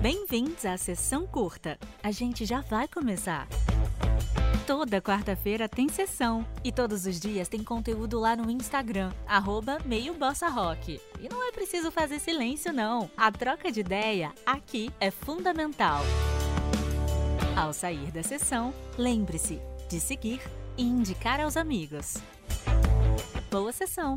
Bem-vindos à sessão curta. A gente já vai começar. Toda quarta-feira tem sessão e todos os dias tem conteúdo lá no Instagram, arroba meio Bossa Rock. E não é preciso fazer silêncio, não. A troca de ideia aqui é fundamental. Ao sair da sessão, lembre-se de seguir e indicar aos amigos. Boa sessão!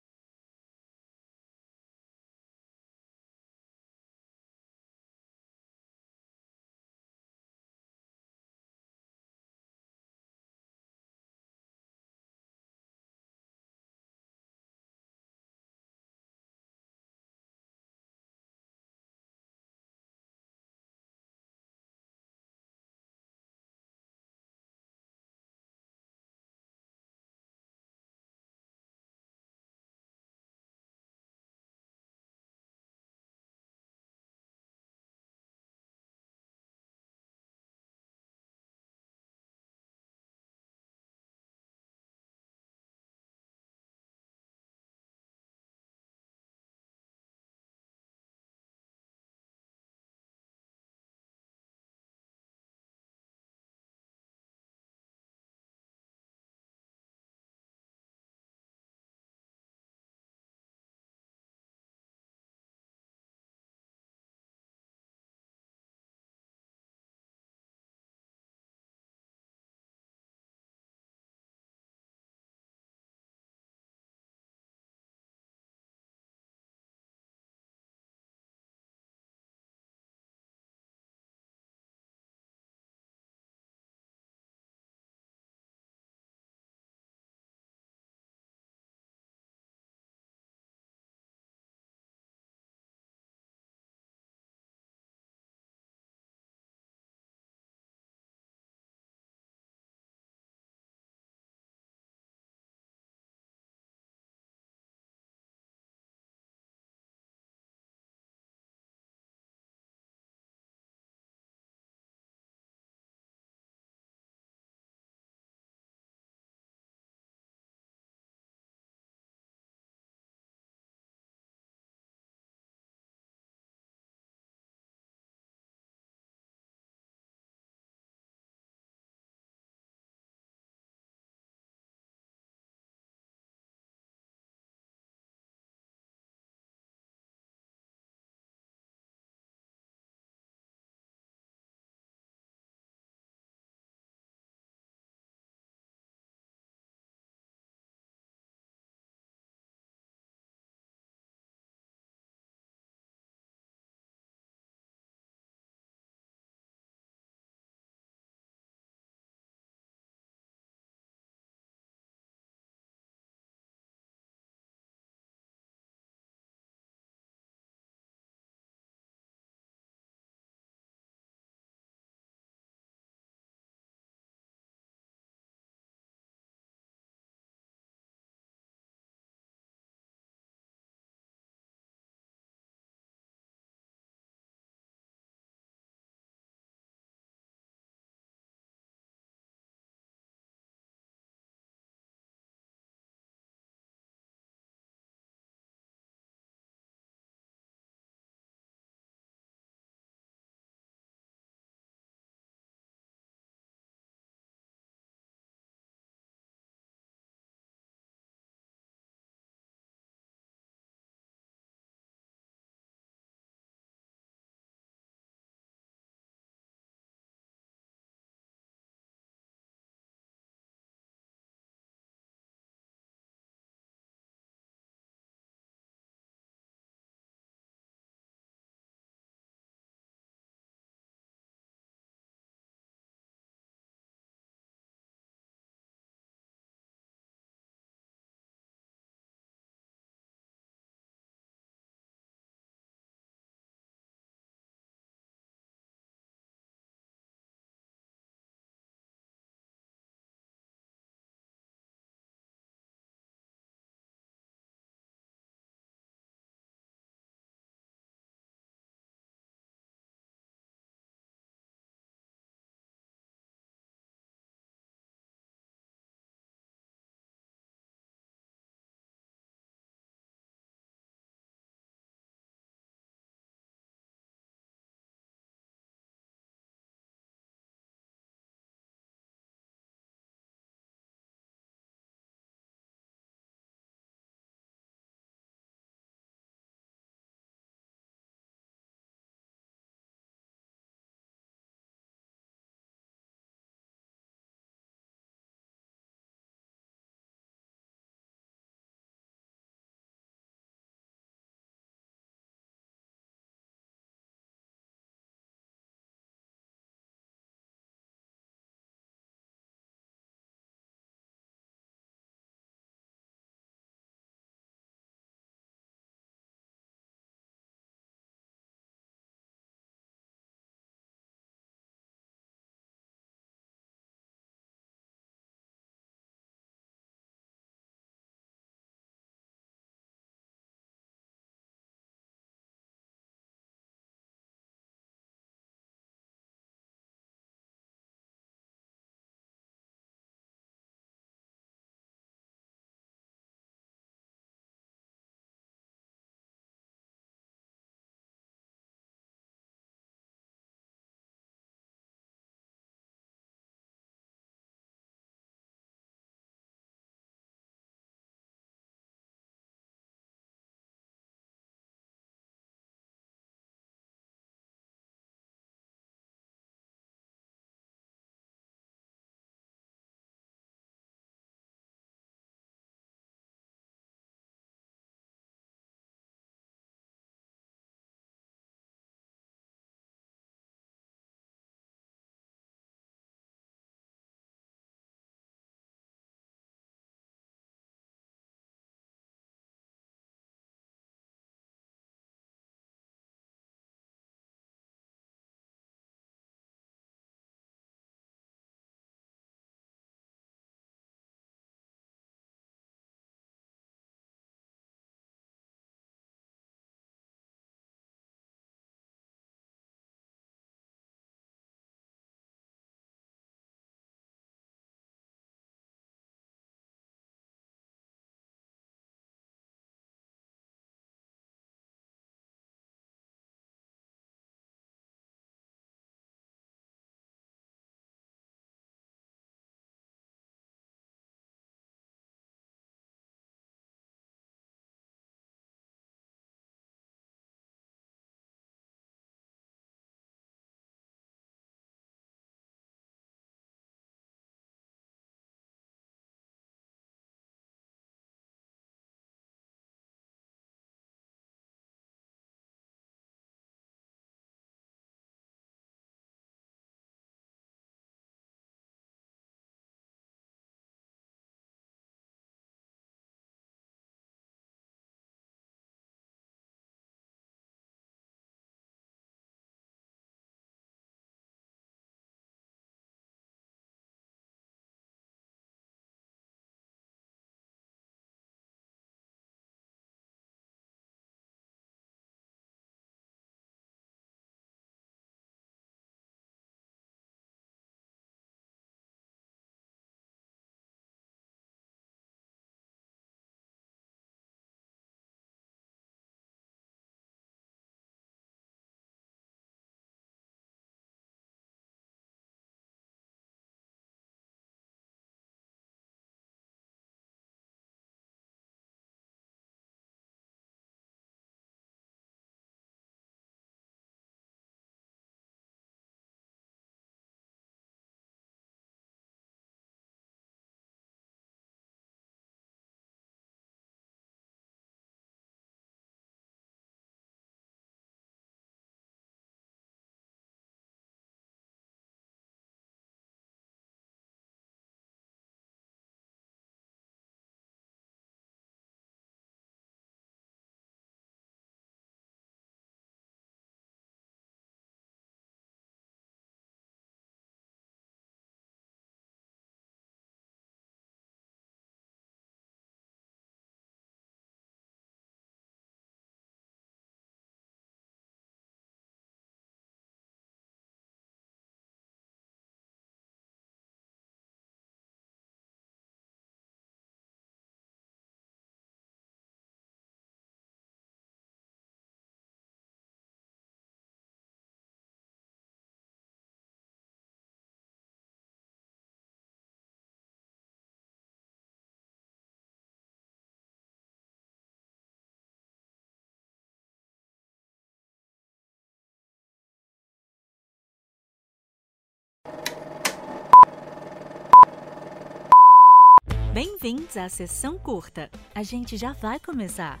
Bem-vindos à sessão curta. A gente já vai começar.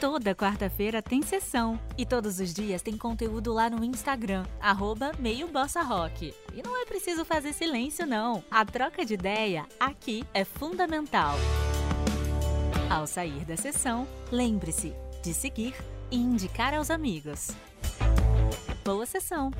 Toda quarta-feira tem sessão e todos os dias tem conteúdo lá no Instagram, arroba meio Bossa Rock. E não é preciso fazer silêncio, não. A troca de ideia aqui é fundamental. Ao sair da sessão, lembre-se de seguir e indicar aos amigos. Boa sessão!